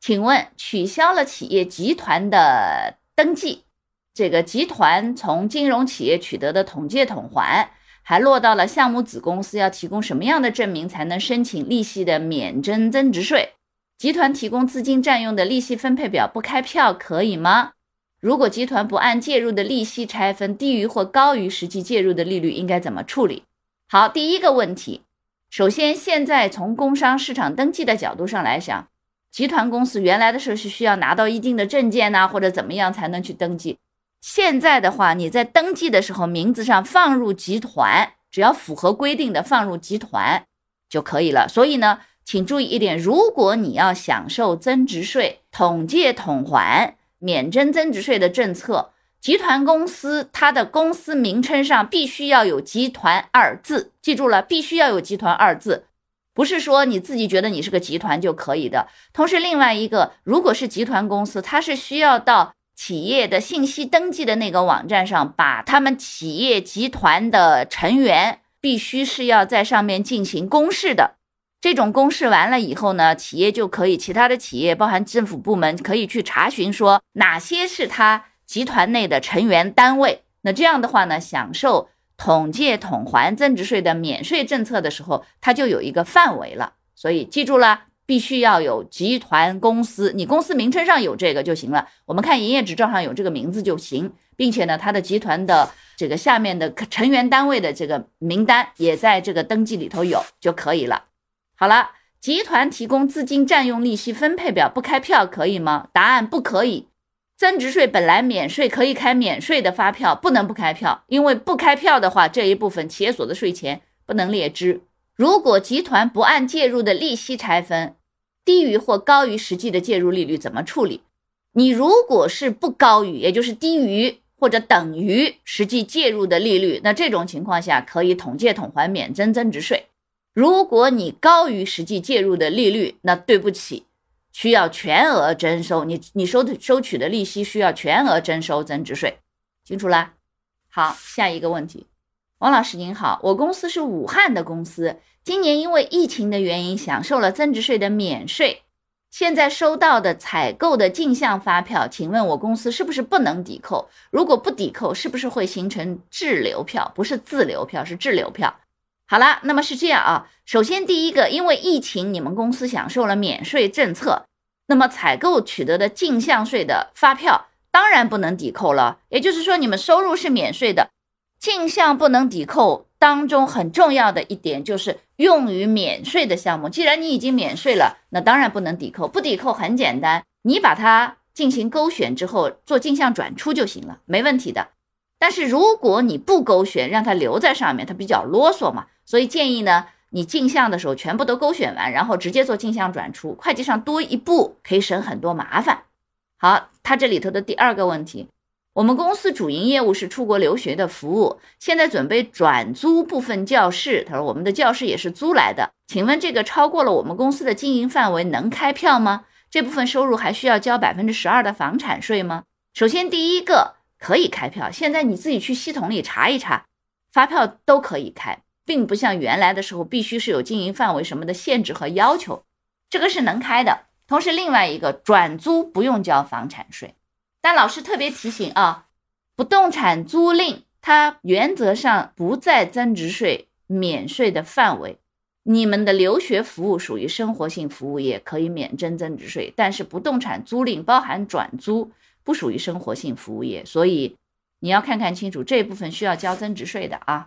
请问，取消了企业集团的登记，这个集团从金融企业取得的统借统还，还落到了项目子公司，要提供什么样的证明才能申请利息的免征增值税？集团提供资金占用的利息分配表不开票可以吗？如果集团不按介入的利息拆分，低于或高于实际介入的利率，应该怎么处理？好，第一个问题，首先现在从工商市场登记的角度上来讲。集团公司原来的时候是需要拿到一定的证件呐，或者怎么样才能去登记。现在的话，你在登记的时候名字上放入集团，只要符合规定的放入集团就可以了。所以呢，请注意一点：如果你要享受增值税统借统还、免征增值税的政策，集团公司它的公司名称上必须要有“集团”二字，记住了，必须要有“集团”二字。不是说你自己觉得你是个集团就可以的。同时，另外一个，如果是集团公司，它是需要到企业的信息登记的那个网站上，把他们企业集团的成员必须是要在上面进行公示的。这种公示完了以后呢，企业就可以，其他的企业，包含政府部门，可以去查询说哪些是他集团内的成员单位。那这样的话呢，享受。统借统还增值税的免税政策的时候，它就有一个范围了，所以记住了，必须要有集团公司，你公司名称上有这个就行了。我们看营业执照上有这个名字就行，并且呢，它的集团的这个下面的成员单位的这个名单也在这个登记里头有就可以了。好了，集团提供资金占用利息分配表不开票可以吗？答案不可以。增值税本来免税可以开免税的发票，不能不开票，因为不开票的话，这一部分企业所得税钱不能列支。如果集团不按介入的利息拆分，低于或高于实际的介入利率，怎么处理？你如果是不高于，也就是低于或者等于实际介入的利率，那这种情况下可以统借统还免征增值税。如果你高于实际介入的利率，那对不起。需要全额征收你你收的收取的利息需要全额征收增值税，清楚啦？好，下一个问题，王老师您好，我公司是武汉的公司，今年因为疫情的原因享受了增值税的免税，现在收到的采购的进项发票，请问我公司是不是不能抵扣？如果不抵扣，是不是会形成滞留票？不是自留票，是滞留票。好了，那么是这样啊。首先，第一个，因为疫情，你们公司享受了免税政策，那么采购取得的进项税的发票当然不能抵扣了。也就是说，你们收入是免税的，进项不能抵扣。当中很重要的一点就是用于免税的项目，既然你已经免税了，那当然不能抵扣。不抵扣很简单，你把它进行勾选之后做进项转出就行了，没问题的。但是如果你不勾选，让它留在上面，它比较啰嗦嘛。所以建议呢，你进项的时候全部都勾选完，然后直接做进项转出，会计上多一步可以省很多麻烦。好，他这里头的第二个问题，我们公司主营业务是出国留学的服务，现在准备转租部分教室。他说我们的教室也是租来的，请问这个超过了我们公司的经营范围能开票吗？这部分收入还需要交百分之十二的房产税吗？首先第一个可以开票，现在你自己去系统里查一查，发票都可以开。并不像原来的时候，必须是有经营范围什么的限制和要求，这个是能开的。同时，另外一个转租不用交房产税，但老师特别提醒啊，不动产租赁它原则上不在增值税免税的范围。你们的留学服务属于生活性服务业，可以免征增值税，但是不动产租赁包含转租，不属于生活性服务业，所以你要看看清楚这部分需要交增值税的啊。